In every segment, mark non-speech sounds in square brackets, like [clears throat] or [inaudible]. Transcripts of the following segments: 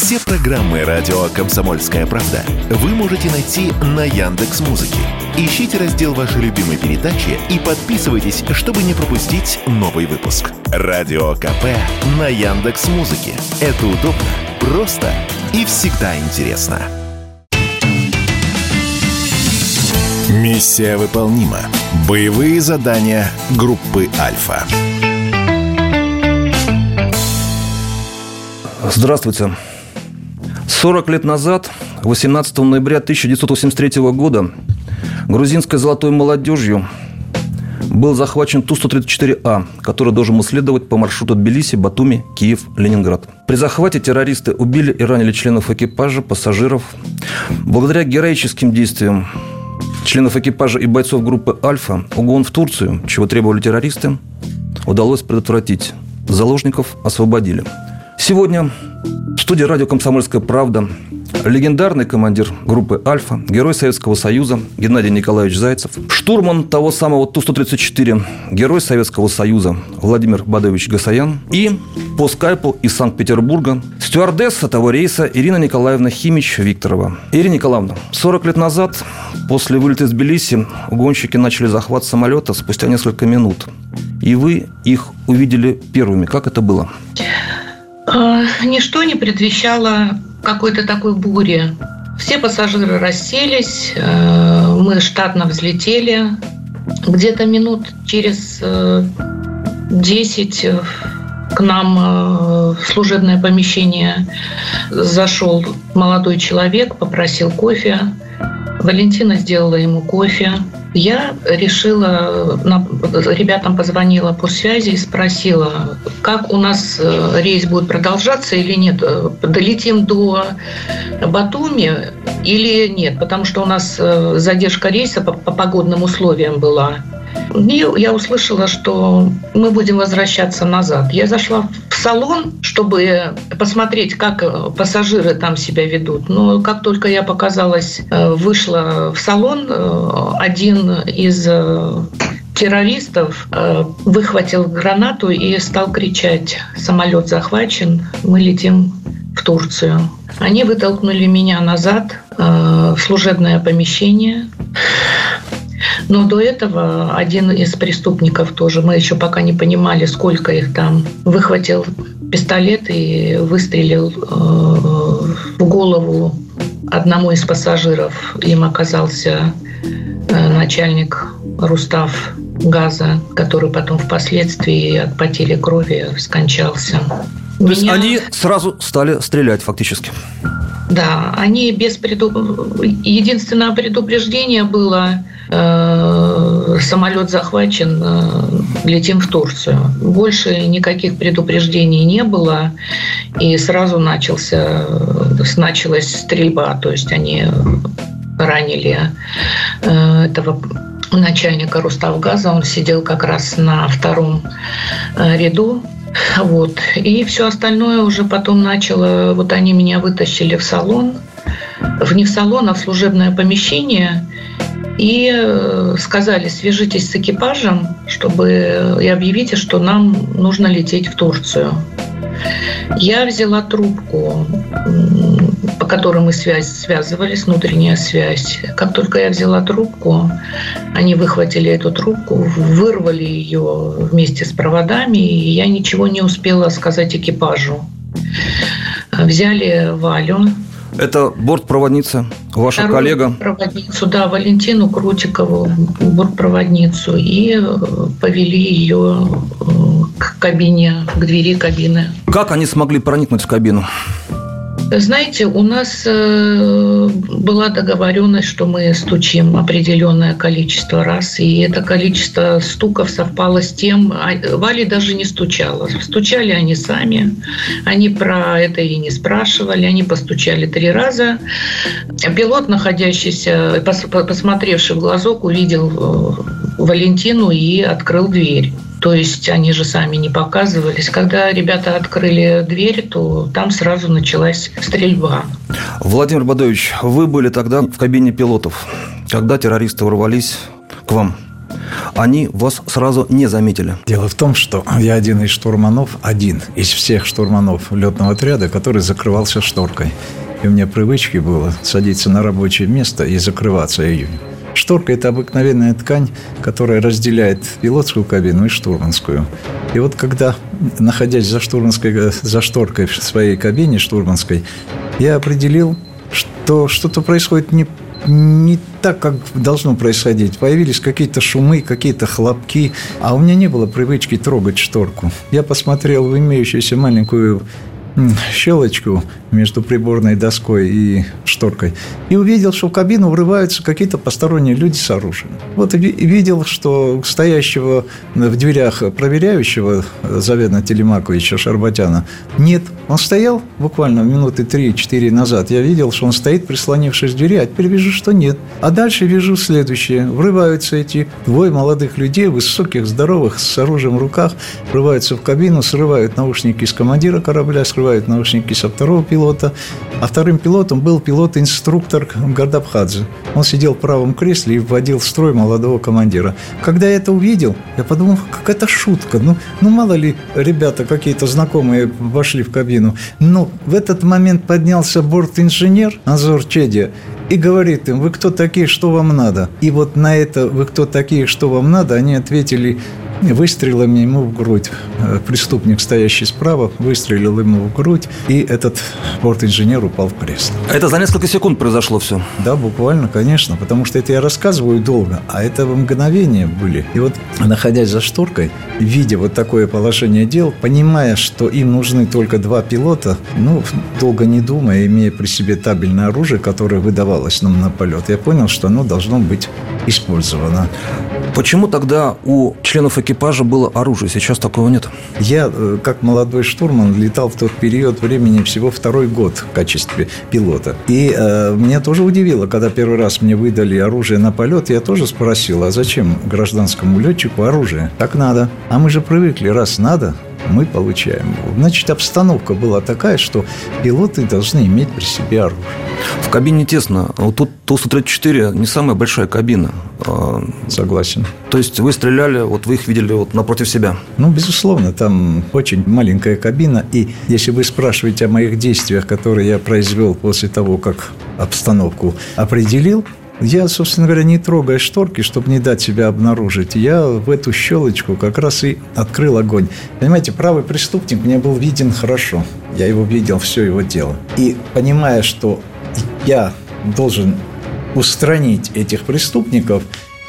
Все программы радио Комсомольская правда вы можете найти на Яндекс Музыке. Ищите раздел вашей любимой передачи и подписывайтесь, чтобы не пропустить новый выпуск. Радио КП на Яндекс Музыке. Это удобно, просто и всегда интересно. Миссия выполнима. Боевые задания группы Альфа. Здравствуйте. 40 лет назад, 18 ноября 1983 года, грузинской золотой молодежью был захвачен Ту-134А, который должен был следовать по маршруту Тбилиси, Батуми, Киев, Ленинград. При захвате террористы убили и ранили членов экипажа, пассажиров. Благодаря героическим действиям членов экипажа и бойцов группы «Альфа» угон в Турцию, чего требовали террористы, удалось предотвратить. Заложников освободили. Сегодня в студии радио «Комсомольская правда» легендарный командир группы «Альфа», герой Советского Союза Геннадий Николаевич Зайцев, штурман того самого Ту-134, герой Советского Союза Владимир Бадович Гасаян и по скайпу из Санкт-Петербурга стюардесса того рейса Ирина Николаевна Химич-Викторова. Ирина Николаевна, 40 лет назад, после вылета из Тбилиси, угонщики начали захват самолета спустя несколько минут. И вы их увидели первыми. Как это было? Ничто не предвещало какой-то такой бури. Все пассажиры расселись, э, мы штатно взлетели. Где-то минут через 10 э, к нам в служебное помещение зашел молодой человек, попросил кофе. Валентина сделала ему кофе. Я решила, ребятам позвонила по связи и спросила, как у нас э, рейс будет продолжаться или нет. Э, долетим до Батуми или нет, потому что у нас э, задержка рейса по, по погодным условиям была. И я услышала, что мы будем возвращаться назад. Я зашла в салон, чтобы посмотреть, как пассажиры там себя ведут. Но как только я показалась, э, вышла в салон, э, один из э, террористов выхватил гранату и стал кричать «Самолет захвачен, мы летим в Турцию». Они вытолкнули меня назад в служебное помещение. Но до этого один из преступников тоже, мы еще пока не понимали, сколько их там, выхватил пистолет и выстрелил э, в голову одному из пассажиров. Им оказался э, начальник Рустав Газа, который потом впоследствии от потери крови скончался. То Меня... есть они сразу стали стрелять фактически? Да, они без предуп... Единственное предупреждение было самолет захвачен, э, летим в Турцию. Больше никаких предупреждений не было, и сразу начался, началась стрельба, то есть они ранили э, этого начальника Руставгаза, он сидел как раз на втором э, ряду вот. И все остальное уже потом начало... Вот они меня вытащили в салон. В не в салон, а в служебное помещение. И э, сказали, свяжитесь с экипажем, чтобы и объявите, что нам нужно лететь в Турцию. Я взяла трубку, по которой мы связь связывались, внутренняя связь. Как только я взяла трубку, они выхватили эту трубку, вырвали ее вместе с проводами, и я ничего не успела сказать экипажу. Взяли Валю, это бортпроводница, ваша Вторую коллега? Проводницу, да, Валентину Крутикову, бортпроводницу, и э, повели ее э, к кабине, к двери кабины. Как они смогли проникнуть в кабину? Знаете, у нас э, была договоренность, что мы стучим определенное количество раз, и это количество стуков совпало с тем, а, Вали даже не стучала. Стучали они сами, они про это и не спрашивали, они постучали три раза. Пилот, находящийся, посмотревший в глазок, увидел э, Валентину и открыл дверь. То есть они же сами не показывались. Когда ребята открыли дверь, то там сразу началась стрельба. Владимир Бадович, вы были тогда в кабине пилотов, когда террористы ворвались к вам. они вас сразу не заметили? Дело в том, что я один из штурманов, один из всех штурманов летного отряда, который закрывался шторкой. И у меня привычки было садиться на рабочее место и закрываться ее. Шторка – это обыкновенная ткань, которая разделяет пилотскую кабину и штурманскую. И вот когда, находясь за, штурманской, за шторкой в своей кабине штурманской, я определил, что что-то происходит не не так, как должно происходить. Появились какие-то шумы, какие-то хлопки, а у меня не было привычки трогать шторку. Я посмотрел в имеющуюся маленькую щелочку между приборной доской и шторкой и увидел, что в кабину врываются какие-то посторонние люди с оружием. Вот и видел, что стоящего в дверях проверяющего Завена Телемаковича Шарбатяна нет. Он стоял буквально минуты 3-4 назад. Я видел, что он стоит, прислонившись к двери, а теперь вижу, что нет. А дальше вижу следующее. Врываются эти двое молодых людей, высоких, здоровых, с оружием в руках, врываются в кабину, срывают наушники с командира корабля, срывают наушники со второго пилота. А вторым пилотом был пилот-инструктор Гардабхадзе. Он сидел в правом кресле и вводил в строй молодого командира. Когда я это увидел, я подумал, как это шутка. Ну, ну мало ли ребята какие-то знакомые вошли в кабину. Но в этот момент поднялся борт-инженер Азор Чедия и говорит им, вы кто такие, что вам надо? И вот на это, вы кто такие, что вам надо, они ответили, выстрелами ему в грудь. Э, преступник, стоящий справа, выстрелил ему в грудь, и этот борт-инженер упал в кресло. Это за несколько секунд произошло все? Да, буквально, конечно, потому что это я рассказываю долго, а это в мгновение были. И вот, находясь за шторкой, видя вот такое положение дел, понимая, что им нужны только два пилота, ну, долго не думая, имея при себе табельное оружие, которое выдавалось нам на полет, я понял, что оно должно быть использовано. Почему тогда у членов экипажа было оружие? Сейчас такого нет. Я, э, как молодой штурман, летал в тот период времени всего второй год в качестве пилота. И э, меня тоже удивило, когда первый раз мне выдали оружие на полет, я тоже спросил, а зачем гражданскому летчику оружие? Так надо. А мы же привыкли, раз надо, мы получаем его. Значит, обстановка была такая, что пилоты должны иметь при себе оружие. В кабине тесно. Вот тут Ту-134 не самая большая кабина. А, Согласен. То есть вы стреляли, вот вы их видели вот напротив себя? Ну, безусловно, там очень маленькая кабина. И если вы спрашиваете о моих действиях, которые я произвел после того, как обстановку определил, я, собственно говоря, не трогая шторки, чтобы не дать себя обнаружить, я в эту щелочку как раз и открыл огонь. Понимаете, правый преступник мне был виден хорошо. Я его видел, все его дело. И понимая, что я должен устранить этих преступников,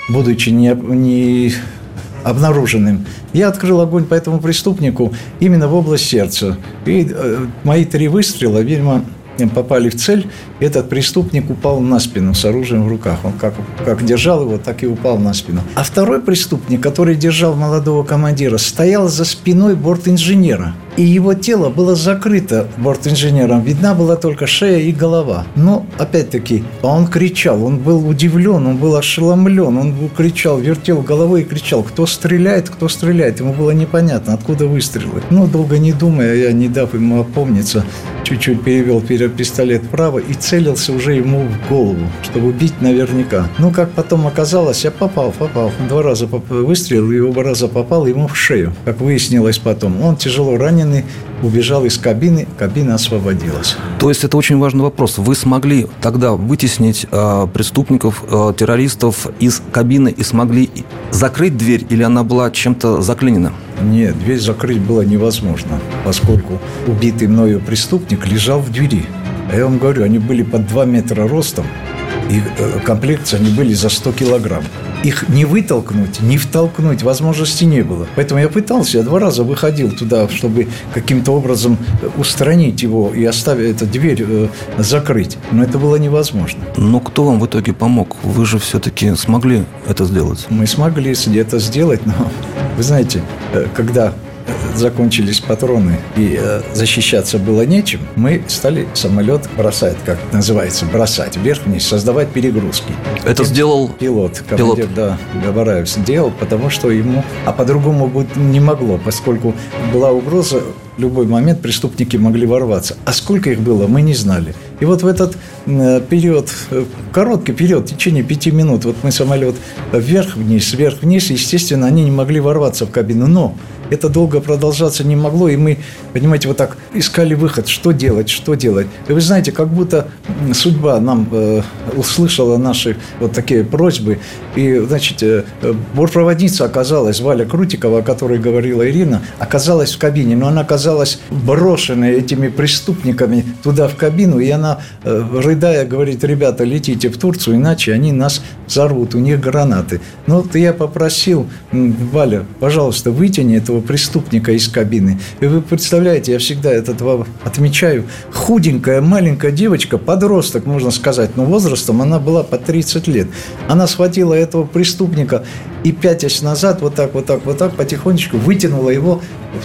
будучи не, не обнаруженным, я открыл огонь по этому преступнику именно в область сердца. И э, мои три выстрела, видимо, попали в цель, этот преступник упал на спину с оружием в руках. Он как, как держал его, так и упал на спину. А второй преступник, который держал молодого командира, стоял за спиной борт-инженера. И его тело было закрыто борт-инженером. Видна была только шея и голова. Но, опять-таки, он кричал, он был удивлен, он был ошеломлен, он кричал, вертел головой и кричал, кто стреляет, кто стреляет. Ему было непонятно, откуда выстрелы. Но, долго не думая, я, не дав ему опомниться, чуть-чуть перевел пистолет вправо и целился уже ему в голову, чтобы бить наверняка. Ну, как потом оказалось, я попал, попал. Два раза выстрелил, и оба раза попал ему в шею, как выяснилось потом. Он тяжело раненый, убежал из кабины, кабина освободилась. То есть это очень важный вопрос. Вы смогли тогда вытеснить э, преступников, э, террористов из кабины и смогли закрыть дверь, или она была чем-то заклинена? Нет, дверь закрыть было невозможно, поскольку убитый мною преступник лежал в двери. А я вам говорю, они были под 2 метра ростом, и э, комплекции они были за 100 килограмм. Их не вытолкнуть, не втолкнуть возможности не было. Поэтому я пытался, я два раза выходил туда, чтобы каким-то образом устранить его и оставить эту дверь э, закрыть. Но это было невозможно. Но кто вам в итоге помог? Вы же все-таки смогли это сделать? Мы смогли это сделать, но вы знаете, э, когда закончились патроны и э, защищаться было нечем, мы стали самолет бросать, как называется, бросать вверх-вниз, создавать перегрузки. Это сделал пилот, командир, пилот. да, Габараев сделал, потому что ему, а по-другому быть не могло, поскольку была угроза в любой момент преступники могли ворваться. А сколько их было, мы не знали. И вот в этот э, период, э, короткий период, в течение пяти минут, вот мы самолет вверх-вниз, вверх-вниз, естественно, они не могли ворваться в кабину. Но это долго продолжаться не могло, и мы, понимаете, вот так искали выход, что делать, что делать. И вы знаете, как будто судьба нам э, услышала наши вот такие просьбы, и, значит, э, бортпроводница оказалась, Валя Крутикова, о которой говорила Ирина, оказалась в кабине, но она оказалась брошенной этими преступниками туда в кабину, и она, э, рыдая, говорит, ребята, летите в Турцию, иначе они нас взорвут, у них гранаты. Ну, вот я попросил, Валя, пожалуйста, вытяни этого этого преступника из кабины. И вы представляете, я всегда этот отмечаю, худенькая маленькая девочка, подросток, можно сказать, но возрастом она была по 30 лет. Она схватила этого преступника и, пятясь назад, вот так, вот так, вот так, потихонечку вытянула его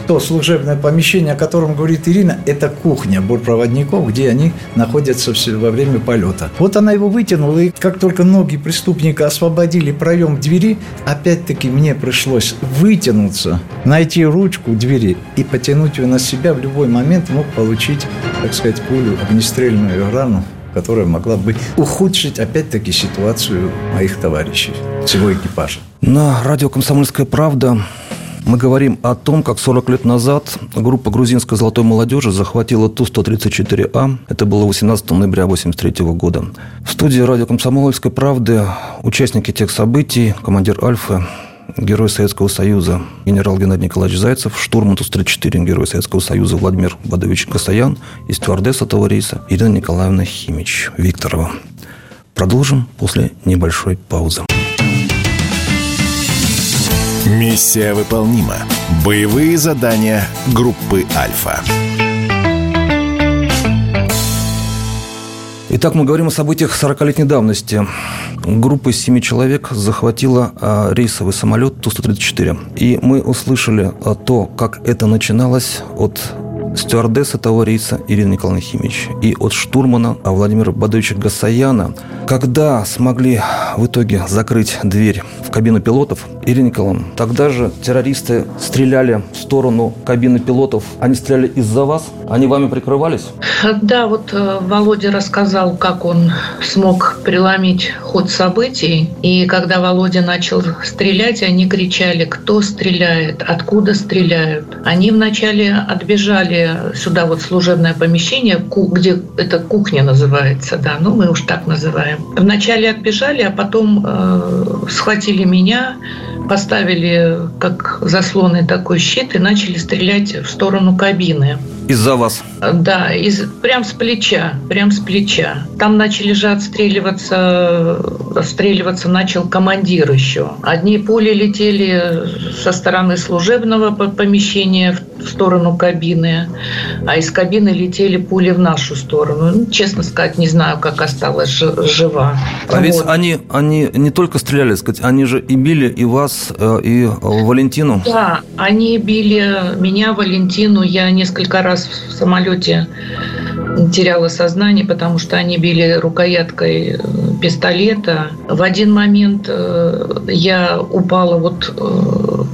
то служебное помещение, о котором говорит Ирина, это кухня бортпроводников, где они находятся во время полета. Вот она его вытянула, и как только ноги преступника освободили проем двери, опять-таки мне пришлось вытянуться, найти ручку двери и потянуть ее на себя в любой момент мог получить, так сказать, пулю, огнестрельную рану которая могла бы ухудшить, опять-таки, ситуацию моих товарищей, всего экипажа. На радио «Комсомольская правда» Мы говорим о том, как 40 лет назад группа грузинской золотой молодежи захватила Ту-134А. Это было 18 ноября 1983 года. В студии радио «Комсомольской правды» участники тех событий, командир «Альфа», герой Советского Союза генерал Геннадий Николаевич Зайцев, штурман Ту-34, герой Советского Союза Владимир Бадович Касаян и стюардесса этого рейса Ирина Николаевна Химич Викторова. Продолжим после небольшой паузы. Миссия выполнима. Боевые задания группы «Альфа». Итак, мы говорим о событиях 40-летней давности. Группа из семи человек захватила а, рейсовый самолет Ту-134. И мы услышали а, то, как это начиналось от стюардессы того рейса Ирины Николаевны Химич и от штурмана Владимира Бадовича Гасаяна, когда смогли в итоге закрыть дверь в кабину пилотов, Ирина Николаевна, тогда же террористы стреляли в сторону кабины пилотов. Они стреляли из-за вас? Они вами прикрывались? Да, вот э, Володя рассказал, как он смог преломить ход событий. И когда Володя начал стрелять, они кричали, кто стреляет, откуда стреляют. Они вначале отбежали сюда вот служебное помещение, где это кухня называется, да, ну мы уж так называем. Вначале отбежали, а потом э, схватили меня, поставили как заслонный такой щит и начали стрелять в сторону кабины. Из-за вас? Да, из, прям с плеча, прям с плеча. Там начали же отстреливаться, отстреливаться начал командир еще. Одни пули летели со стороны служебного помещения в сторону кабины, а из кабины летели пули в нашу сторону. Ну, честно сказать, не знаю, как осталась жива. А вот. ведь они, они не только стреляли, сказать, они же и били и вас, э, и Валентину. Да, они били меня, Валентину. Я несколько раз в самолете теряла сознание, потому что они били рукояткой э, пистолета. В один момент э, я упала вот э,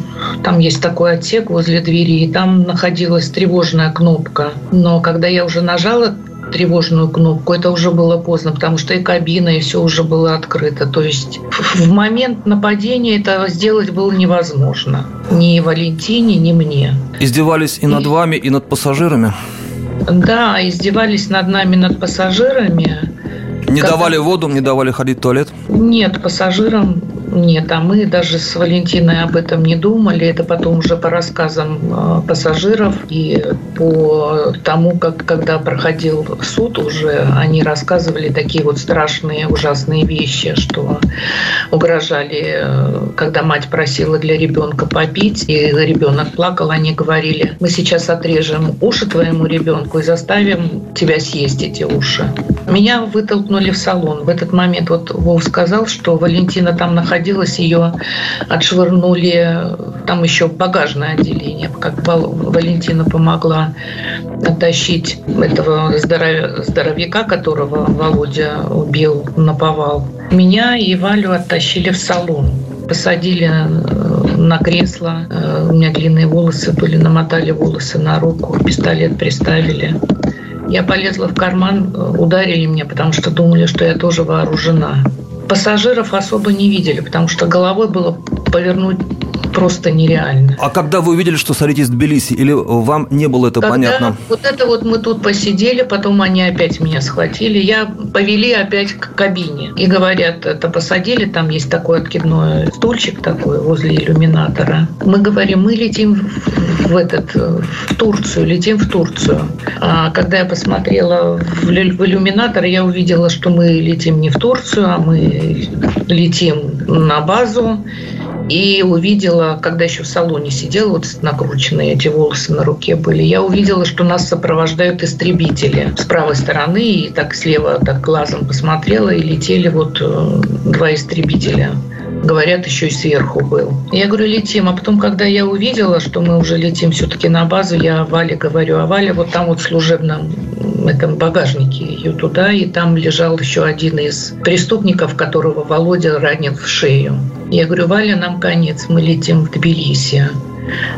там есть такой отсек возле двери, и там находилась тревожная кнопка. Но когда я уже нажала тревожную кнопку, это уже было поздно, потому что и кабина, и все уже было открыто. То есть в момент нападения это сделать было невозможно. Ни Валентине, ни мне. Издевались и над и... вами, и над пассажирами? Да, издевались над нами, над пассажирами. Не Когда... давали воду, не давали ходить в туалет? Нет, пассажирам нет, а мы даже с Валентиной об этом не думали. Это потом уже по рассказам а, пассажиров и по тому, как когда проходил суд, уже они рассказывали такие вот страшные, ужасные вещи, что угрожали, когда мать просила для ребенка попить, и ребенок плакал, они говорили, мы сейчас отрежем уши твоему ребенку и заставим тебя съесть эти уши. Меня вытолкнули в салон. В этот момент вот Вов сказал, что Валентина там находилась находилась, ее отшвырнули, там еще багажное отделение как Валентина помогла оттащить этого здоровяка, которого Володя убил, наповал. Меня и Валю оттащили в салон посадили э, на кресло. Э, у меня длинные волосы были, намотали волосы на руку, пистолет приставили. Я полезла в карман, э, ударили меня, потому что думали, что я тоже вооружена. Пассажиров особо не видели, потому что головой было повернуть просто нереально. А когда вы увидели, что садитесь в Тбилиси, или вам не было это когда понятно? Вот это вот мы тут посидели, потом они опять меня схватили, я повели опять к кабине. И говорят, это посадили, там есть такой откидной стульчик такой возле иллюминатора. Мы говорим, мы летим в, этот, в Турцию, летим в Турцию. А когда я посмотрела в, в иллюминатор, я увидела, что мы летим не в Турцию, а мы летим на базу и увидела, когда еще в салоне сидела, вот накрученные эти волосы на руке были, я увидела, что нас сопровождают истребители с правой стороны, и так слева так глазом посмотрела, и летели вот э, два истребителя говорят, еще и сверху был. Я говорю, летим. А потом, когда я увидела, что мы уже летим все-таки на базу, я Вале говорю, а Валя вот там вот в служебном этом багажнике ее туда, и там лежал еще один из преступников, которого Володя ранил в шею. Я говорю, Валя, нам конец, мы летим в Тбилиси.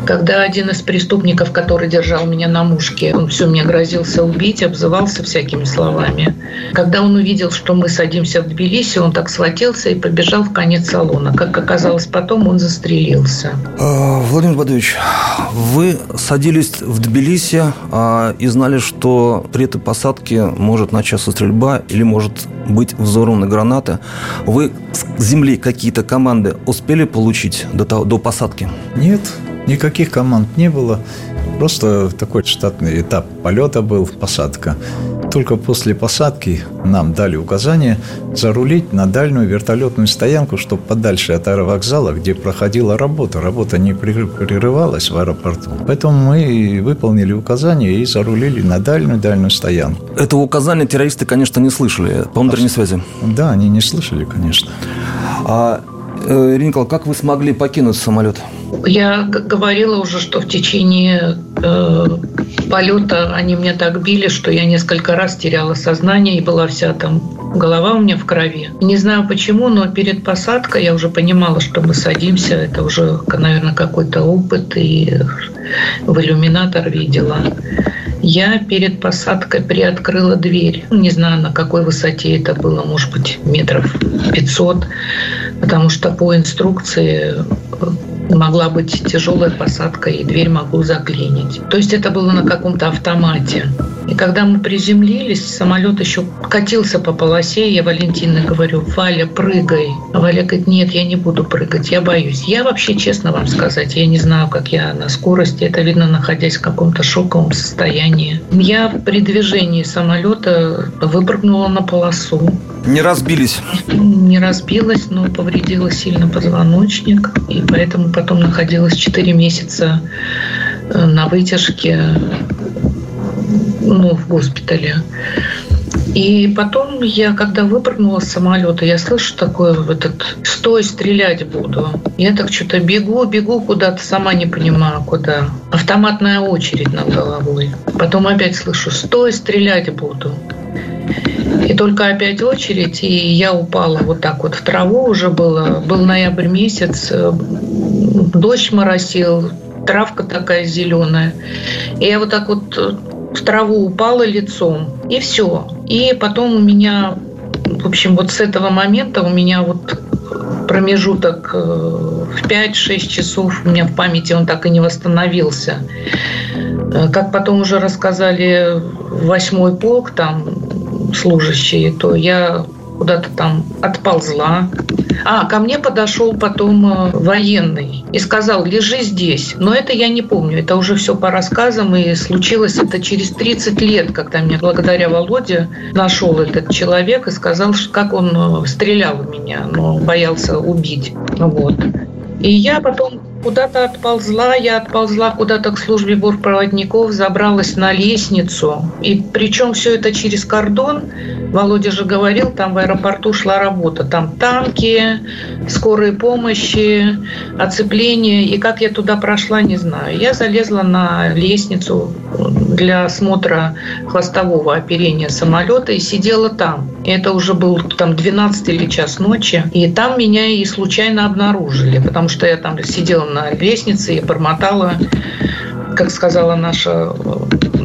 Когда один из преступников, который держал меня на мушке, он все мне грозился убить, обзывался всякими словами. Когда он увидел, что мы садимся в Тбилиси, он так схватился и побежал в конец салона. Как оказалось потом, он застрелился. А, Владимир Владимирович, вы садились в Тбилиси а, и знали, что при этой посадке может начаться стрельба или может быть взорваны гранаты. Вы с земли какие-то команды успели получить до, того, до посадки? Нет, Никаких команд не было. Просто такой штатный этап полета был, посадка. Только после посадки нам дали указание зарулить на дальнюю вертолетную стоянку, чтобы подальше от аэровокзала, где проходила работа. Работа не прерывалась в аэропорту. Поэтому мы выполнили указание и зарулили на дальнюю-дальнюю стоянку. Этого указания террористы, конечно, не слышали по внутренней связи. Да, они не слышали, конечно. А, э, Ирина как вы смогли покинуть самолет? Я говорила уже, что в течение э, полета они меня так били, что я несколько раз теряла сознание и была вся там голова у меня в крови. Не знаю почему, но перед посадкой я уже понимала, что мы садимся. Это уже, наверное, какой-то опыт, и в иллюминатор видела. Я перед посадкой приоткрыла дверь. Не знаю, на какой высоте это было, может быть, метров 500, потому что по инструкции могла быть тяжелая посадка, и дверь могу заклинить. То есть это было на каком-то автомате. И когда мы приземлились, самолет еще катился по полосе, я Валентине говорю, Валя, прыгай. А Валя говорит, нет, я не буду прыгать, я боюсь. Я вообще, честно вам сказать, я не знаю, как я на скорости, это видно, находясь в каком-то шоковом состоянии. Я при движении самолета выпрыгнула на полосу. Не разбились? Не разбилась, но повредила сильно позвоночник. И поэтому потом находилась 4 месяца э, на вытяжке ну, в госпитале. И потом я, когда выпрыгнула с самолета, я слышу такое в этот «стой, стрелять буду». Я так что-то бегу, бегу куда-то, сама не понимаю, куда. Автоматная очередь над головой. Потом опять слышу «стой, стрелять буду». И только опять очередь, и я упала вот так вот в траву уже было. Был ноябрь месяц, э, дождь моросил, травка такая зеленая. И я вот так вот э, в траву упала лицом, и все. И потом у меня, в общем, вот с этого момента у меня вот промежуток э, в 5-6 часов у меня в памяти он так и не восстановился. Как потом уже рассказали восьмой полк, там служащие, то я куда-то там отползла. А, ко мне подошел потом э, военный и сказал, лежи здесь. Но это я не помню, это уже все по рассказам, и случилось это через 30 лет, когда меня благодаря Володе нашел этот человек и сказал, как он э, стрелял в меня, но боялся убить. Вот. И я потом куда-то отползла, я отползла куда-то к службе бортпроводников, забралась на лестницу. И причем все это через кордон, Володя же говорил, там в аэропорту шла работа. Там танки, скорые помощи, оцепление. И как я туда прошла, не знаю. Я залезла на лестницу для осмотра хвостового оперения самолета и сидела там. Это уже был там 12 или час ночи. И там меня и случайно обнаружили, потому что я там сидела на лестнице и бормотала как сказала наша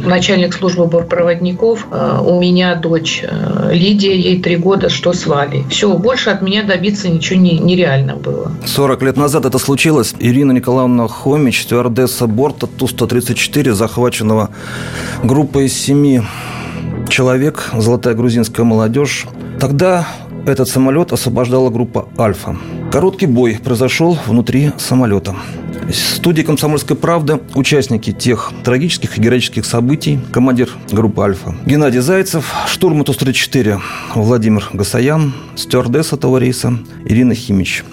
начальник службы бортпроводников, э, у меня дочь э, Лидия, ей три года, что с Валей. Все, больше от меня добиться ничего не, нереально было. 40 лет назад это случилось. Ирина Николаевна Хомич, стюардесса борта Ту-134, захваченного группой из семи человек, золотая грузинская молодежь. Тогда этот самолет освобождала группа «Альфа». Короткий бой произошел внутри самолета. Студия «Комсомольская правда» – участники тех трагических и героических событий, командир группы «Альфа» Геннадий Зайцев, штурман Ту-34 Владимир Гасаян, стюардесса этого рейса Ирина Химич.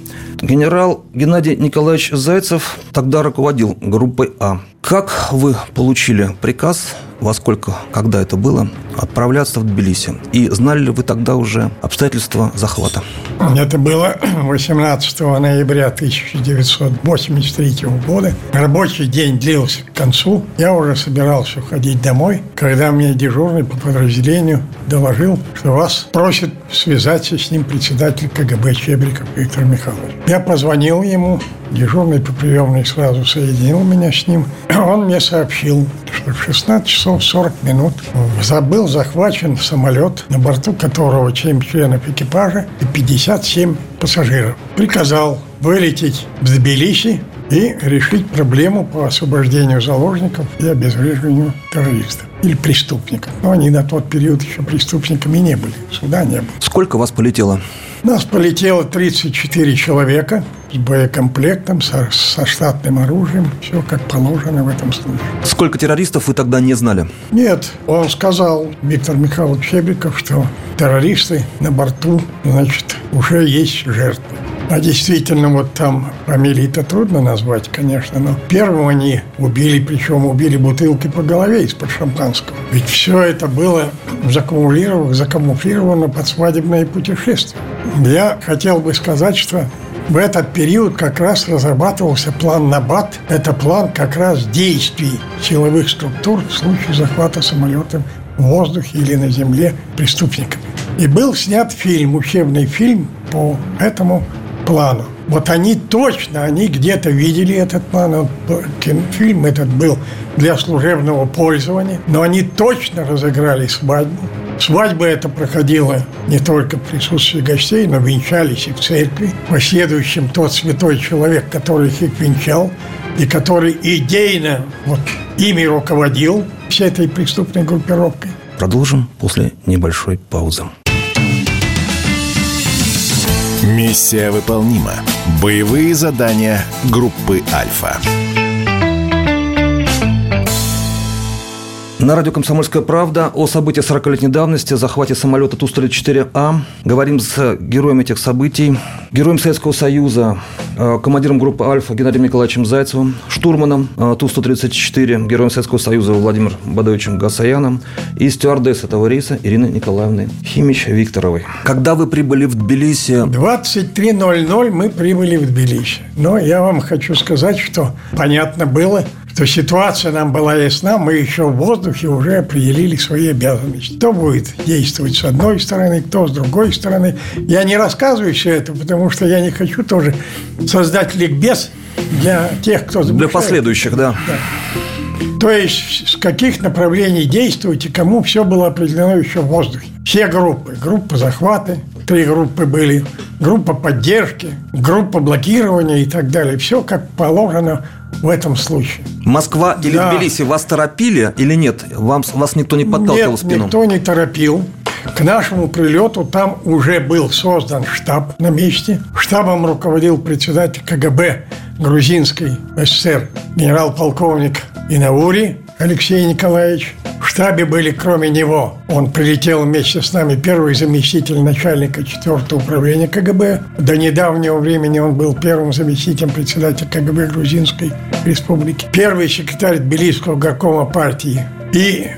Генерал Геннадий Николаевич Зайцев тогда руководил группой А. Как вы получили приказ во сколько, когда это было, отправляться в Тбилиси? И знали ли вы тогда уже обстоятельства захвата? Это было [clears throat] 18 ноября 1983 года. Рабочий день длился к концу. Я уже собирался уходить домой, когда мне дежурный по подразделению доложил, что вас просит связаться с ним председатель КГБ Чебриков Виктор Михайлович. Я позвонил ему, дежурный по приемной сразу соединил меня с ним. [clears throat] Он мне сообщил, что в 16 часов 40 минут забыл захвачен самолет, на борту которого 7 членов экипажа и 57 пассажиров. Приказал вылететь в Тбилиси и решить проблему по освобождению заложников и обезвреживанию террористов или преступников. Но они на тот период еще преступниками не были, суда не было. Сколько вас полетело? Нас полетело 34 человека с боекомплектом, со, со штатным оружием. Все как положено в этом случае. Сколько террористов вы тогда не знали? Нет, он сказал, Виктор Михайлович Чебриков, что террористы на борту, значит, уже есть жертвы. А действительно, вот там фамилии-то трудно назвать, конечно, но первым они убили, причем убили бутылки по голове из-под шампанского. Ведь все это было закамуфлировано, закамуфлировано под свадебное путешествие. Я хотел бы сказать, что в этот период как раз разрабатывался план НАБАТ. Это план как раз действий силовых структур в случае захвата самолета в воздухе или на земле преступниками. И был снят фильм, учебный фильм по этому плану. Вот они точно, они где-то видели этот план. Фильм этот был для служебного пользования. Но они точно разыграли свадьбу. Свадьба эта проходила не только в присутствии гостей, но венчались и в церкви. Последующим тот святой человек, который их венчал, и который идейно вот, ими руководил всей этой преступной группировкой. Продолжим после небольшой паузы. Миссия выполнима. Боевые задания группы «Альфа». На радио «Комсомольская правда» о событии 40-летней давности, захвате самолета Ту-134А. Говорим с героем этих событий, героем Советского Союза, э, командиром группы «Альфа» Геннадием Николаевичем Зайцевым, штурманом э, Ту-134, героем Советского Союза Владимиром Бадовичем Гасаяном и стюардесс этого рейса Ириной Николаевной Химич Викторовой. Когда вы прибыли в Тбилиси? 23.00 мы прибыли в Тбилиси. Но я вам хочу сказать, что понятно было, что ситуация нам была ясна, мы еще в воздухе уже определили свои обязанности. Кто будет действовать с одной стороны, кто с другой стороны. Я не рассказываю все это, потому что я не хочу тоже создать ликбез для тех, кто Для последующих, да. да. То есть, с каких направлений действовать и кому все было определено еще в воздухе. Все группы. Группа захваты, три группы были, группа поддержки, группа блокирования и так далее. Все как положено в этом случае. Москва или да. Тбилиси вас торопили или нет? Вам, вас никто не подталкивал нет, спину? никто не торопил. К нашему прилету там уже был создан штаб на месте. Штабом руководил председатель КГБ грузинской СССР генерал-полковник Инаури Алексей Николаевич. В штабе были кроме него. Он прилетел вместе с нами первый заместитель начальника 4 управления КГБ. До недавнего времени он был первым заместителем председателя КГБ Грузинской республики. Первый секретарь Тбилисского горкома партии и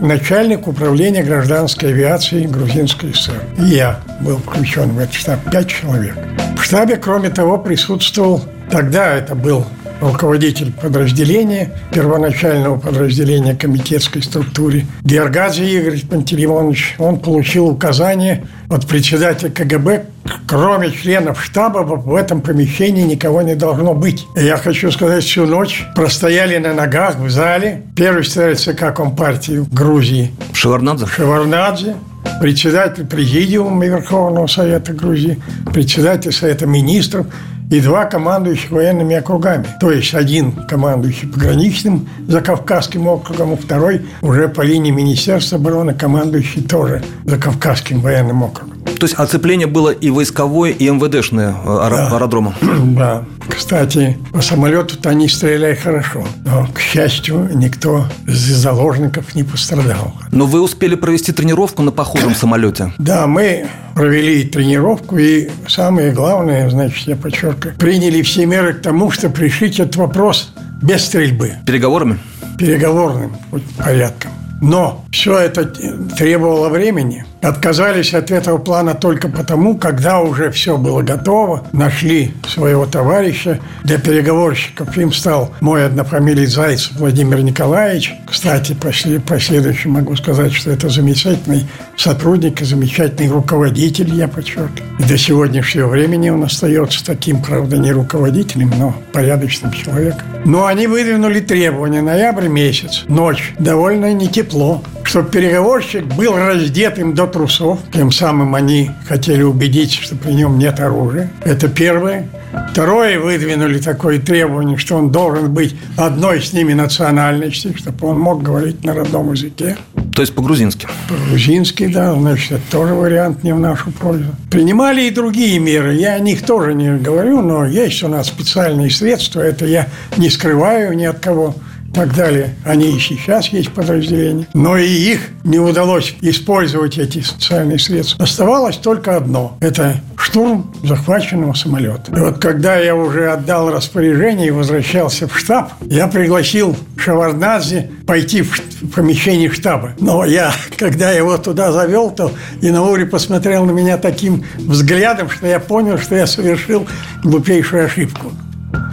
начальник управления гражданской авиации Грузинской ССР. И я был включен в этот штаб. Пять человек. В штабе, кроме того, присутствовал Тогда это был руководитель подразделения, первоначального подразделения комитетской структуры, Георгадзе Игорь Пантелеймонович, он получил указание от председателя КГБ, кроме членов штаба в этом помещении никого не должно быть. И я хочу сказать, всю ночь простояли на ногах в зале первый секретарь ЦК Компартии Грузии. Шеварнадзе? Шеварнадзе, председатель президиума Верховного Совета Грузии, председатель Совета Министров – и два командующих военными округами. То есть один командующий пограничным за Кавказским округом, второй уже по линии Министерства обороны командующий тоже за Кавказским военным округом. То есть оцепление было и войсковое, и МВДшное э, да. аэродрома. [clears throat] Да. Кстати, по самолету-то они стреляли хорошо. Но, к счастью, никто из заложников не пострадал. Но вы успели провести тренировку на похожем [clears throat] самолете? Да, мы провели тренировку. И самое главное, значит, я подчеркиваю, приняли все меры к тому, чтобы решить этот вопрос без стрельбы. Переговорами? Переговорным порядком. Но все это требовало времени. Отказались от этого плана только потому, когда уже все было готово, нашли своего товарища для переговорщиков. Им стал мой однофамилий Зайцев Владимир Николаевич. Кстати, после, последующем могу сказать, что это замечательный сотрудник и замечательный руководитель, я подчеркиваю. До сегодняшнего времени он остается таким, правда, не руководителем, но порядочным человеком. Но они выдвинули требования. Ноябрь месяц, ночь, довольно не тепло, чтобы переговорщик был раздетым до трусов. Тем самым они хотели убедить, что при нем нет оружия. Это первое. Второе, выдвинули такое требование, что он должен быть одной с ними национальности, чтобы он мог говорить на родном языке. То есть по-грузински? По-грузински, да. Значит, это тоже вариант не в нашу пользу. Принимали и другие меры. Я о них тоже не говорю, но есть у нас специальные средства. Это я не скрываю ни от кого так далее. Они и сейчас есть подразделения. Но и их не удалось использовать, эти социальные средства. Оставалось только одно – это штурм захваченного самолета. И вот когда я уже отдал распоряжение и возвращался в штаб, я пригласил Шаварнадзе пойти в помещение штаба. Но я, [laughs] когда его туда завел, то Инаури посмотрел на меня таким взглядом, что я понял, что я совершил глупейшую ошибку.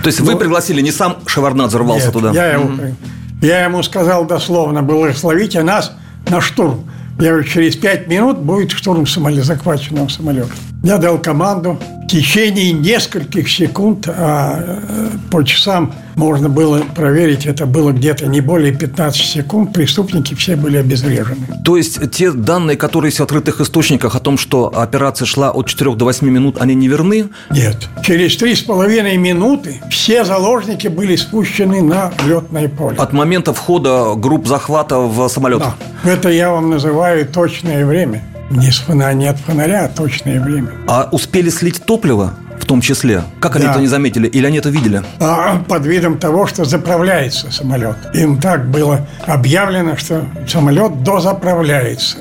То есть вы ну, пригласили, не сам Шеварнадзе рвался нет, туда? Я, его, я ему сказал дословно, благословите нас на штурм. Я говорю, через пять минут будет штурм самолета, захваченного самолета. Я дал команду. В течение нескольких секунд, а э, по часам можно было проверить, это было где-то не более 15 секунд, преступники все были обезврежены. То есть те данные, которые есть в открытых источниках о том, что операция шла от 4 до 8 минут, они не верны? Нет. Через 3,5 минуты все заложники были спущены на летное поле. От момента входа групп захвата в самолет? Да. Это я вам называю точное время. Не, с фонаря, не от фонаря, а точное время. А успели слить топливо? в том числе. Как они да. это не заметили? Или они это видели? А, под видом того, что заправляется самолет. Им так было объявлено, что самолет дозаправляется.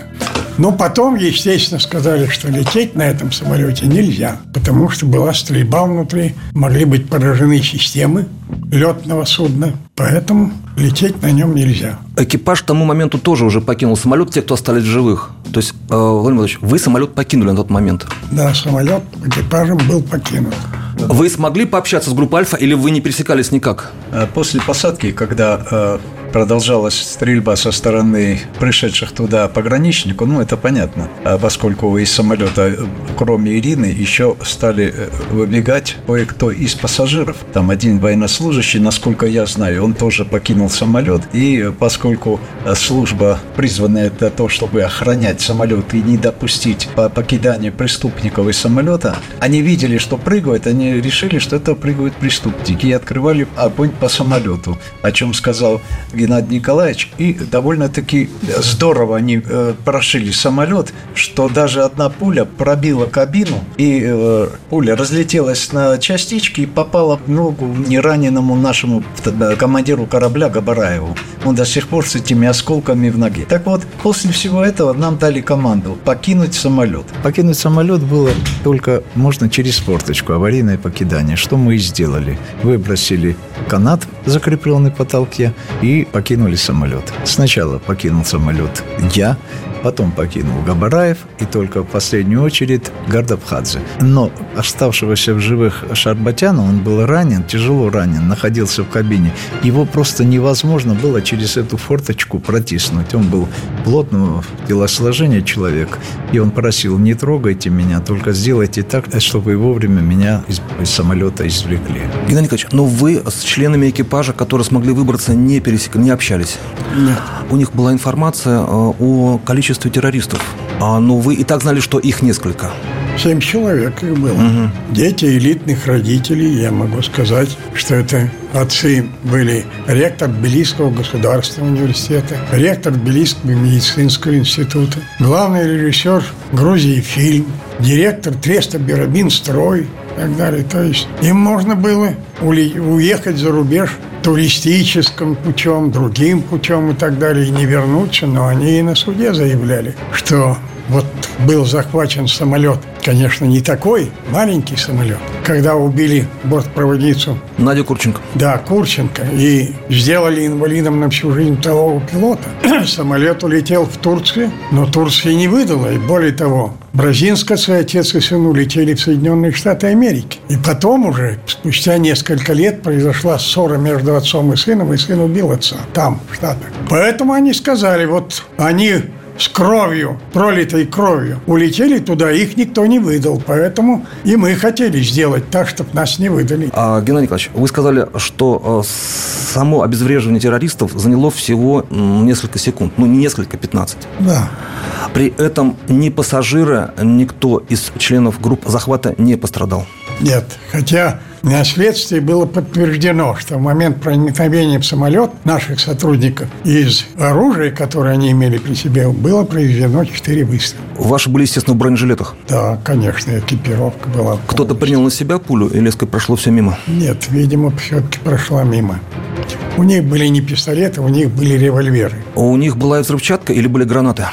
Но потом, естественно, сказали, что лететь на этом самолете нельзя, потому что была стрельба внутри, могли быть поражены системы летного судна, поэтому лететь на нем нельзя. Экипаж к тому моменту тоже уже покинул самолет, те, кто остались живых. То есть, э, Владимир Владимирович, вы самолет покинули на тот момент? Да, самолет экипажем был покинут. Вы смогли пообщаться с группой Альфа или вы не пересекались никак? Э, после посадки, когда э, продолжалась стрельба со стороны пришедших туда пограничников, ну, это понятно, а поскольку из самолета, кроме Ирины, еще стали э, выбегать кое-кто из пассажиров. Там один военнослужащий, насколько я знаю, он тоже покинул самолет, и поскольку служба призванная для того, чтобы охранять самолет и не допустить покидания преступников из самолета, они видели, что прыгают, они решили, что это прыгают преступники, и открывали огонь по самолету, о чем сказал Геннадий Николаевич. И довольно-таки здорово они э, прошили самолет, что даже одна пуля пробила кабину, и э, пуля разлетелась на частички и попала в ногу нераненому нашему командиру корабля Габараеву. Он до сих пор с этими осколками в ноге. Так вот, после всего этого нам дали команду покинуть самолет. Покинуть самолет было только можно через форточку, аварийное покидание, что мы и сделали. Выбросили канат, закрепленный в потолке, и покинули самолет. Сначала покинул самолет я, потом покинул Габараев и только в последнюю очередь Гардабхадзе. Но оставшегося в живых Шарбатяна, он был ранен, тяжело ранен, находился в кабине. Его просто невозможно было через эту форточку протиснуть. Он был плотного телосложения человек, и он просил, не трогайте меня, только сделайте так, чтобы вовремя меня из, из самолета извлекли. Геннадий Николаевич, но вы с членами экипажа, которые смогли выбраться, не пересекли, не общались? Нет. У них была информация э, о количестве количестве террористов. А, ну, вы и так знали, что их несколько. Семь человек их было. Угу. Дети элитных родителей, я могу сказать, что это отцы были ректор Тбилисского государственного университета, ректор Тбилисского медицинского института, главный режиссер Грузии фильм, директор Треста Берабин Строй и так далее. То есть им можно было уехать за рубеж туристическим путем, другим путем и так далее, и не вернуться, но они и на суде заявляли, что вот был захвачен самолет, конечно, не такой, маленький самолет, когда убили бортпроводницу. Надя Курченко. Да, Курченко. И сделали инвалидом на всю жизнь второго пилота. [clears throat] Самолет улетел в Турцию, но Турция не выдала. И более того, Бразинская отец и сын улетели в Соединенные Штаты Америки. И потом уже, спустя несколько лет, произошла ссора между отцом и сыном, и сын убил отца там, в Штатах. Поэтому они сказали, вот они с кровью, пролитой кровью, улетели туда, их никто не выдал. Поэтому и мы хотели сделать так, чтобы нас не выдали. А, Геннадий Николаевич, вы сказали, что э, само обезвреживание террористов заняло всего несколько секунд. Ну, не несколько, 15. Да. При этом ни пассажиры, никто из членов групп захвата не пострадал. Нет, хотя на следствии было подтверждено, что в момент проникновения в самолет наших сотрудников из оружия, которое они имели при себе, было произведено 4 выстрела. Ваши были, естественно, в бронежилетах? Да, конечно, экипировка была. Кто-то принял на себя пулю или прошло все мимо? Нет, видимо, все-таки прошла мимо. У них были не пистолеты, у них были револьверы. У них была взрывчатка или были гранаты?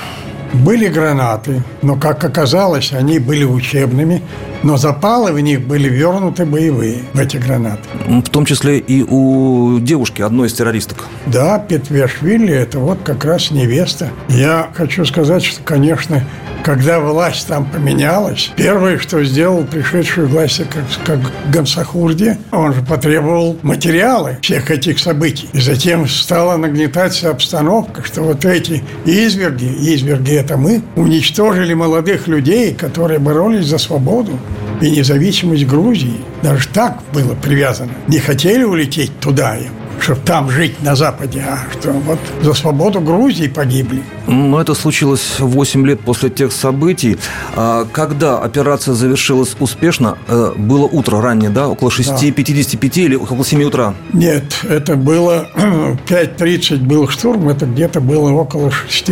Были гранаты, но, как оказалось, они были учебными, но запалы в них были вернуты боевые, в эти гранаты. В том числе и у девушки, одной из террористок. Да, Петвешвили – это вот как раз невеста. Я хочу сказать, что, конечно, когда власть там поменялась, первое, что сделал пришедший власть, как, как Гамсахурди, он же потребовал материалы всех этих событий. И затем стала нагнетаться обстановка, что вот эти изверги, изверги это мы, уничтожили молодых людей, которые боролись за свободу и независимость Грузии. Даже так было привязано. Не хотели улететь туда им чтобы там жить на Западе, а что вот за свободу Грузии погибли. Но это случилось 8 лет после тех событий. А когда операция завершилась успешно, э, было утро раннее, да, около 6.55 да. или около 7 утра? Нет, это было [clears throat] 5.30 был штурм, это где-то было около 6,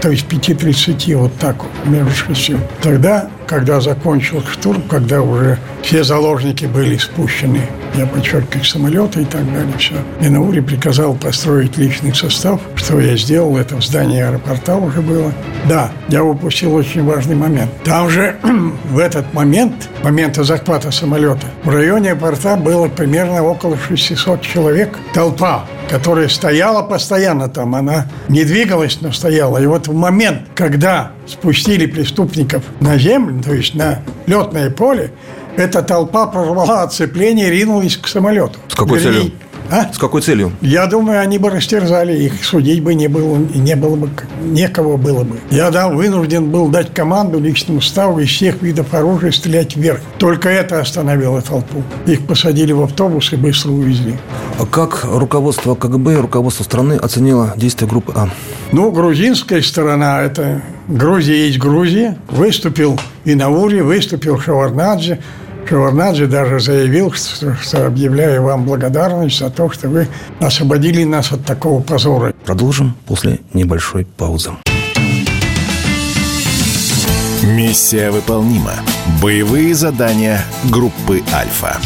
то есть 5.30, вот так вот, между 6. Тогда когда закончил штурм, когда уже все заложники были спущены, я подчеркиваю, самолеты и так далее, все. И Наури приказал построить личный состав, что я сделал, это в здании аэропорта уже было. Да, я упустил очень важный момент. Там же [clears throat] в этот момент, момента захвата самолета, в районе аэропорта было примерно около 600 человек, толпа которая стояла постоянно там, она не двигалась, но стояла. И вот в момент, когда спустили преступников на землю, то есть на летное поле, эта толпа прорвала оцепление и ринулась к самолету. С какой Вернее, целью? А? С какой целью? Я думаю, они бы растерзали их, судить бы не было, не было бы, некого было бы. Я да, вынужден был дать команду личному ставу из всех видов оружия стрелять вверх. Только это остановило толпу. Их посадили в автобус и быстро увезли. А как руководство КГБ и руководство страны оценило действия группы А? Ну, грузинская сторона, это Грузия есть Грузия. Выступил и Наури, выступил Шаварнадзе, Шеварнадзе даже заявил, что, что объявляю вам благодарность за то, что вы освободили нас от такого позора. Продолжим после небольшой паузы. Миссия выполнима. Боевые задания группы «Альфа».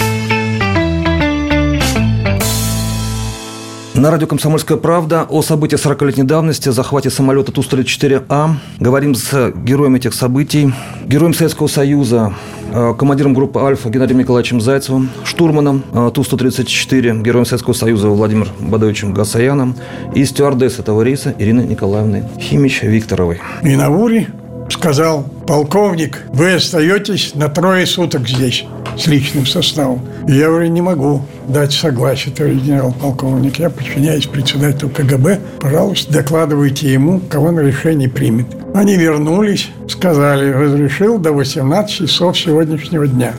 На радио «Комсомольская правда» о событиях 40-летней давности, захвате самолета Ту-134А. Говорим с героем этих событий, героем Советского Союза, э, командиром группы «Альфа» Геннадием Николаевичем Зайцевым, штурманом э, Ту-134, героем Советского Союза Владимиром Бадовичем Гасаяном и стюардесс этого рейса Ириной Николаевной Химич-Викторовой. И на Уре сказал, полковник, вы остаетесь на трое суток здесь с личным составом. Я говорю, не могу дать согласие, товарищ генерал-полковник. Я подчиняюсь председателю КГБ. Пожалуйста, докладывайте ему, кого он решение примет. Они вернулись, сказали, разрешил до 18 часов сегодняшнего дня.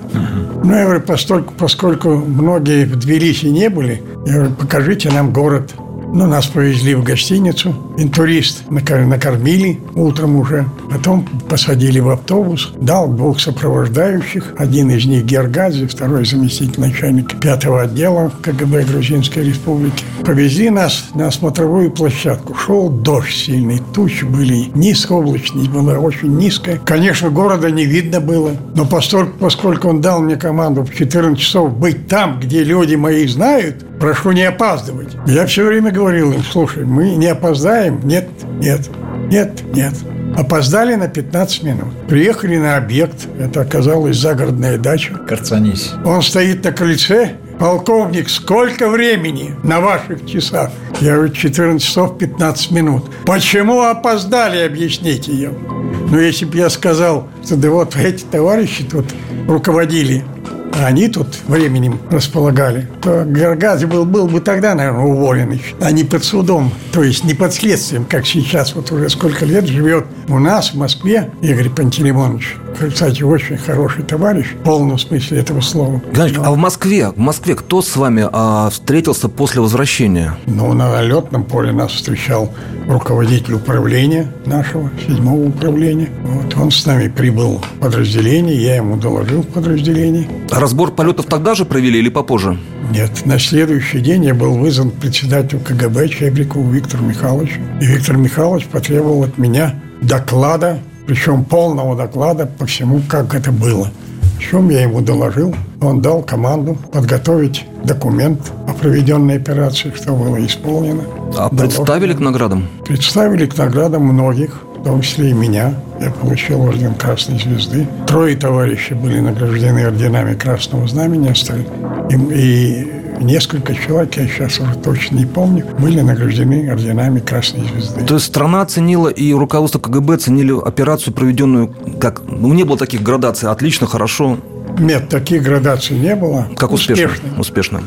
Ну, я говорю, поскольку, поскольку многие в Тбилиси не были, я говорю, покажите нам город ну, нас повезли в гостиницу. Интурист накормили утром уже. Потом посадили в автобус. Дал двух сопровождающих. Один из них Гергази, второй заместитель начальника пятого отдела КГБ Грузинской Республики. Повезли нас на смотровую площадку. Шел дождь сильный. Тучи были низко, облачность была очень низкая. Конечно, города не видно было. Но поскольку, поскольку он дал мне команду в 14 часов быть там, где люди мои знают, прошу не опаздывать. Я все время говорил им, слушай, мы не опоздаем? Нет, нет, нет, нет. Опоздали на 15 минут. Приехали на объект. Это оказалась загородная дача. Карцанись. Он стоит на крыльце. Полковник, сколько времени на ваших часах? Я говорю, 14 часов 15 минут. Почему опоздали, объясните ее. Ну, если бы я сказал, что да вот эти товарищи тут руководили они тут временем располагали, то Гаргази был, был бы тогда, наверное, уволен еще, а не под судом, то есть не под следствием, как сейчас вот уже сколько лет живет у нас в Москве Игорь Пантелеймонович. Кстати, очень хороший товарищ, в полном смысле этого слова. Геннадьевич, Но... а в Москве, в Москве кто с вами а, встретился после возвращения? Ну, на летном поле нас встречал руководитель управления нашего, седьмого управления. Вот он с нами прибыл в подразделение, я ему доложил в подразделении. А разбор полетов тогда же провели или попозже? Нет, на следующий день я был вызван председателю КГБ Чебрикову Виктору Михайловичу. И Виктор Михайлович потребовал от меня доклада, причем полного доклада по всему, как это было. В чем я ему доложил. Он дал команду подготовить документ о проведенной операции, что было исполнено. А представили к наградам? Представили к наградам многих, в том числе и меня. Я получил орден Красной Звезды. Трое товарищей были награждены орденами Красного Знамени. И, и несколько человек, я сейчас уже точно не помню, были награждены орденами Красной Звезды. То есть страна оценила и руководство КГБ оценили операцию, проведенную как... Ну, не было таких градаций. Отлично, хорошо. Нет, таких градаций не было. Как успешно? Успешно. успешно.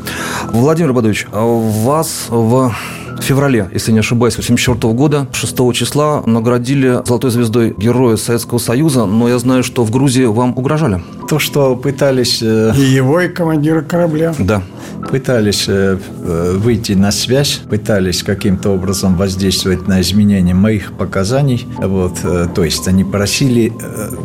Владимир Бадович, а вас в в феврале, если не ошибаюсь, 1984 года, 6 числа наградили золотой звездой Героя Советского Союза, но я знаю, что в Грузии вам угрожали. То, что пытались... Э, и его, и командира корабля. Да. Пытались э, э, выйти на связь, пытались каким-то образом воздействовать на изменение моих показаний. Вот, то есть они просили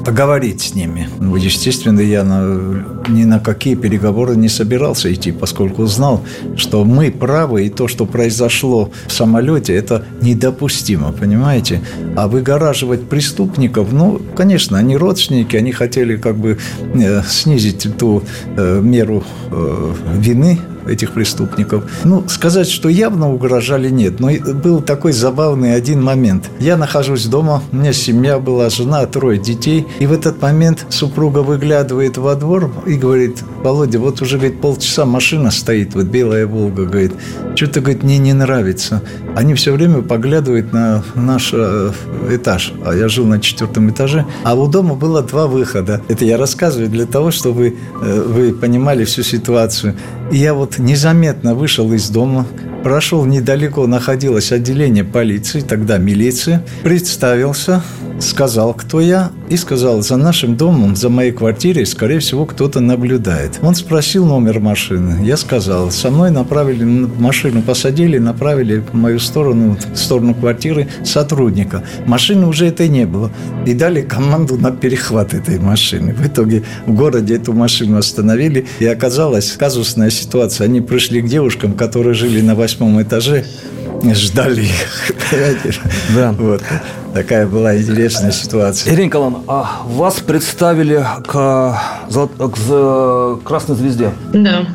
поговорить с ними. Ну, естественно, я на, ни на какие переговоры не собирался идти, поскольку знал, что мы правы, и то, что произошло в самолете, это недопустимо, понимаете? А выгораживать преступников, ну, конечно, они родственники, они хотели как бы э, снизить ту э, меру э, вины nih. Этих преступников. Ну, сказать, что явно угрожали, нет. Но был такой забавный один момент. Я нахожусь дома, у меня семья была, жена, трое детей. И в этот момент супруга выглядывает во двор и говорит, Володя, вот уже, говорит, полчаса машина стоит, вот белая «Волга», говорит, что-то, говорит, мне не нравится. Они все время поглядывают на наш э, этаж, а я жил на четвертом этаже, а у дома было два выхода. Это я рассказываю для того, чтобы э, вы понимали всю ситуацию. И я вот незаметно вышел из дома, прошел недалеко, находилось отделение полиции, тогда милиция, представился, сказал, кто я, и сказал, за нашим домом, за моей квартирой, скорее всего, кто-то наблюдает. Он спросил номер машины. Я сказал, со мной направили машину, посадили, направили в мою сторону, в сторону квартиры сотрудника. Машины уже этой не было. И дали команду на перехват этой машины. В итоге в городе эту машину остановили, и оказалась казусная ситуация. Они пришли к девушкам, которые жили на восьмом этаже, ждали их. Да. Вот. Такая была интересная ситуация. Ирина Николаевна, а вас представили к, к Красной Звезде? Да.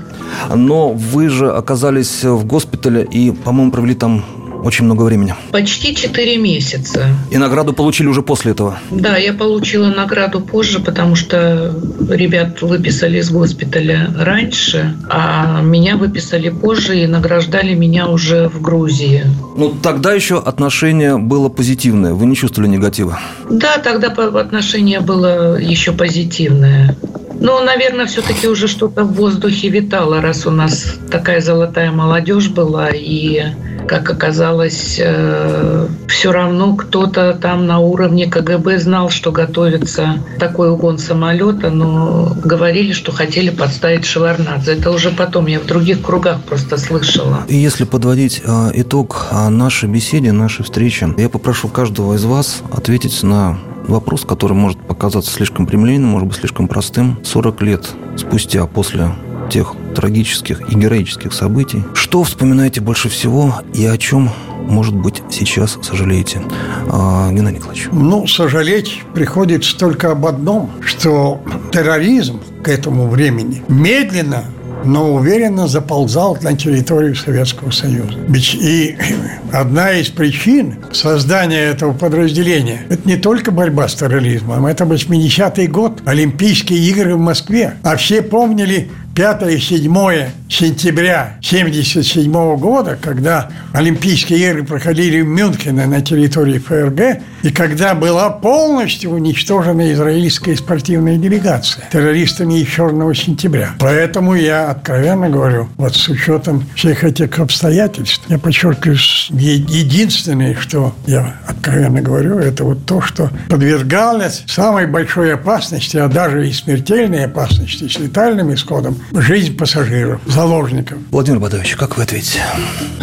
Но вы же оказались в госпитале и, по-моему, провели там очень много времени. Почти 4 месяца. И награду получили уже после этого? Да, я получила награду позже, потому что ребят выписали из госпиталя раньше, а меня выписали позже и награждали меня уже в Грузии. Ну, тогда еще отношение было позитивное, вы не чувствовали негатива? Да, тогда отношение было еще позитивное. Ну, наверное, все-таки уже что-то в воздухе витало, раз у нас такая золотая молодежь была, и, как оказалось, э, все равно кто-то там на уровне КГБ знал, что готовится такой угон самолета, но говорили, что хотели подставить Шеварнадзе. Это уже потом, я в других кругах просто слышала. И если подводить э, итог э, нашей беседе, нашей встречи, я попрошу каждого из вас ответить на Вопрос, который может показаться слишком прямолинейным, может быть слишком простым. 40 лет спустя после тех трагических и героических событий, что вспоминаете больше всего и о чем, может быть, сейчас сожалеете? А, Геннадий Николаевич. Ну, сожалеть приходится только об одном, что терроризм к этому времени медленно но уверенно заползал на территорию Советского Союза. И [clears throat] одна из причин создания этого подразделения – это не только борьба с терроризмом, это 80-й год, Олимпийские игры в Москве. А все помнили 5 и 7 сентября 1977 года, когда Олимпийские игры проходили в Мюнхене на территории ФРГ, и когда была полностью уничтожена израильская спортивная делегация террористами из Черного сентября. Поэтому я откровенно говорю, вот с учетом всех этих обстоятельств, я подчеркиваю, единственное, что я откровенно говорю, это вот то, что подвергалось самой большой опасности, а даже и смертельной опасности с летальным исходом жизнь пассажиров, заложников. Владимир Бадович, как вы ответите?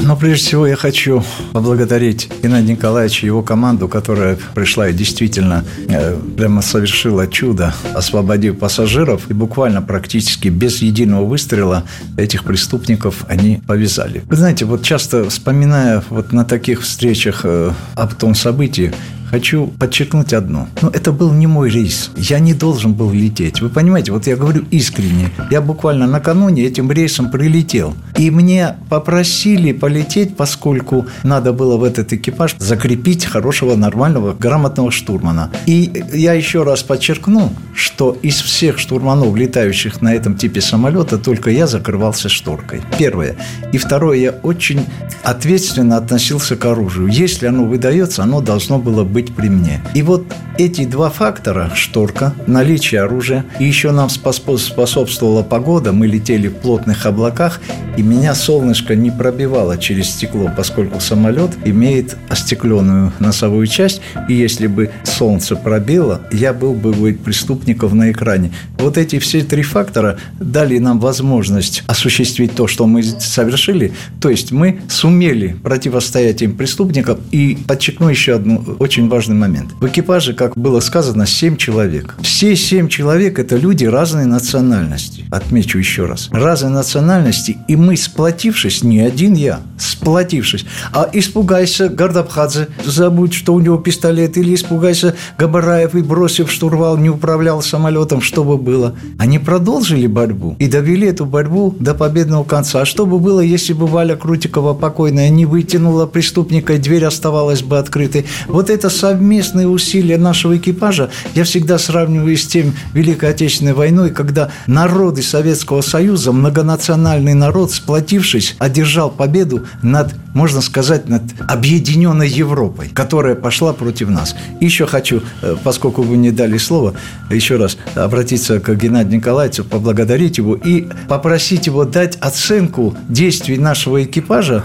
Ну, прежде всего, я хочу поблагодарить Геннадия Николаевича и его команду, которая пришла и действительно э, прямо совершила чудо, освободив пассажиров, и буквально практически без единого выстрела этих преступников они повязали. Вы знаете, вот часто вспоминая вот на таких встречах э, об том событии, хочу подчеркнуть одно. Ну, это был не мой рейс. Я не должен был лететь. Вы понимаете, вот я говорю искренне. Я буквально накануне этим рейсом прилетел. И мне попросили полететь, поскольку надо было в этот экипаж закрепить хорошего, нормального, грамотного штурмана. И я еще раз подчеркну, что из всех штурманов, летающих на этом типе самолета, только я закрывался шторкой. Первое. И второе, я очень ответственно относился к оружию. Если оно выдается, оно должно было быть быть при мне. И вот эти два фактора, шторка, наличие оружия, и еще нам способствовала погода, мы летели в плотных облаках, и меня солнышко не пробивало через стекло, поскольку самолет имеет остекленную носовую часть, и если бы солнце пробило, я был бы у преступников на экране. Вот эти все три фактора дали нам возможность осуществить то, что мы совершили, то есть мы сумели противостоять им преступникам, и подчеркну еще одну очень важный момент. В экипаже, как было сказано, 7 человек. Все 7 человек – это люди разной национальности. Отмечу еще раз. Разной национальности. И мы, сплотившись, не один я, сплотившись, а испугайся Гардабхадзе, забудь, что у него пистолет, или испугайся Габараев и бросив штурвал, не управлял самолетом, что бы было. Они продолжили борьбу и довели эту борьбу до победного конца. А что бы было, если бы Валя Крутикова покойная не вытянула преступника, и дверь оставалась бы открытой? Вот это совместные усилия нашего экипажа я всегда сравниваю с тем Великой Отечественной войной, когда народы Советского Союза, многонациональный народ, сплотившись, одержал победу над можно сказать, над объединенной Европой, которая пошла против нас. Еще хочу, э, поскольку вы не дали слово, еще раз обратиться к Геннадию Николаевичу, поблагодарить его и попросить его дать оценку действий нашего экипажа,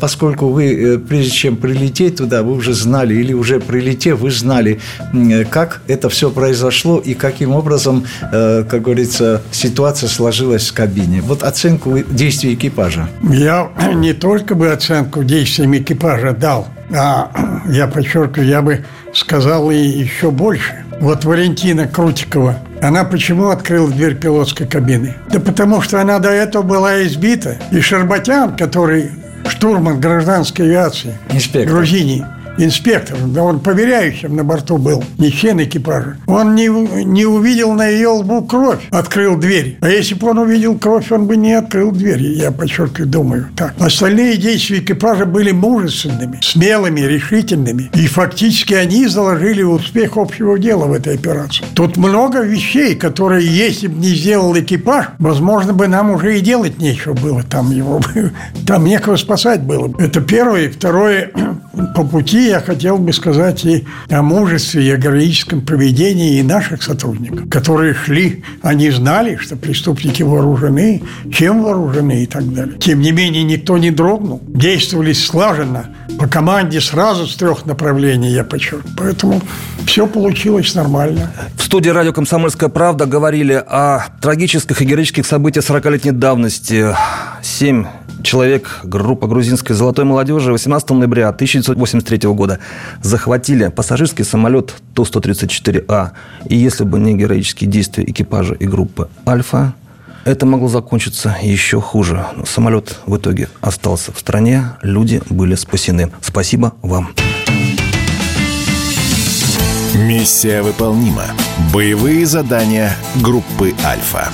поскольку вы, э, прежде чем прилететь туда, вы уже знали, или уже прилетев, вы знали, как это все произошло и каким образом, э, как говорится, ситуация сложилась в кабине. Вот оценку действий экипажа. Я [clears throat] не только бы оценку действиям экипажа дал, а [clears throat] я подчеркиваю, я бы сказал и еще больше. Вот Валентина Крутикова, она почему открыла дверь пилотской кабины? Да потому что она до этого была избита. И Шербатян, который штурман гражданской авиации Инспектор. Грузинии, инспектор, да он поверяющим на борту был, не член экипажа, он не, не увидел на ее лбу кровь, открыл дверь. А если бы он увидел кровь, он бы не открыл дверь, я подчеркиваю, думаю. Так. Остальные действия экипажа были мужественными, смелыми, решительными. И фактически они заложили успех общего дела в этой операции. Тут много вещей, которые, если бы не сделал экипаж, возможно бы нам уже и делать нечего было. Там его [laughs] там некого спасать было. Это первое. Второе, [clears throat] по пути я хотел бы сказать и о мужестве, и о героическом поведении и наших сотрудников, которые шли, они знали, что преступники вооружены, чем вооружены и так далее. Тем не менее, никто не дрогнул, действовали слаженно, по команде сразу с трех направлений, я подчеркну. Поэтому все получилось нормально. В студии радио «Комсомольская правда» говорили о трагических и героических событиях 40-летней давности. Семь человек, группа грузинской золотой молодежи 18 ноября 1983 года захватили пассажирский самолет Ту-134А. И если бы не героические действия экипажа и группы «Альфа», это могло закончиться еще хуже. Самолет в итоге остался в стране, люди были спасены. Спасибо вам. Миссия выполнима. Боевые задания группы «Альфа».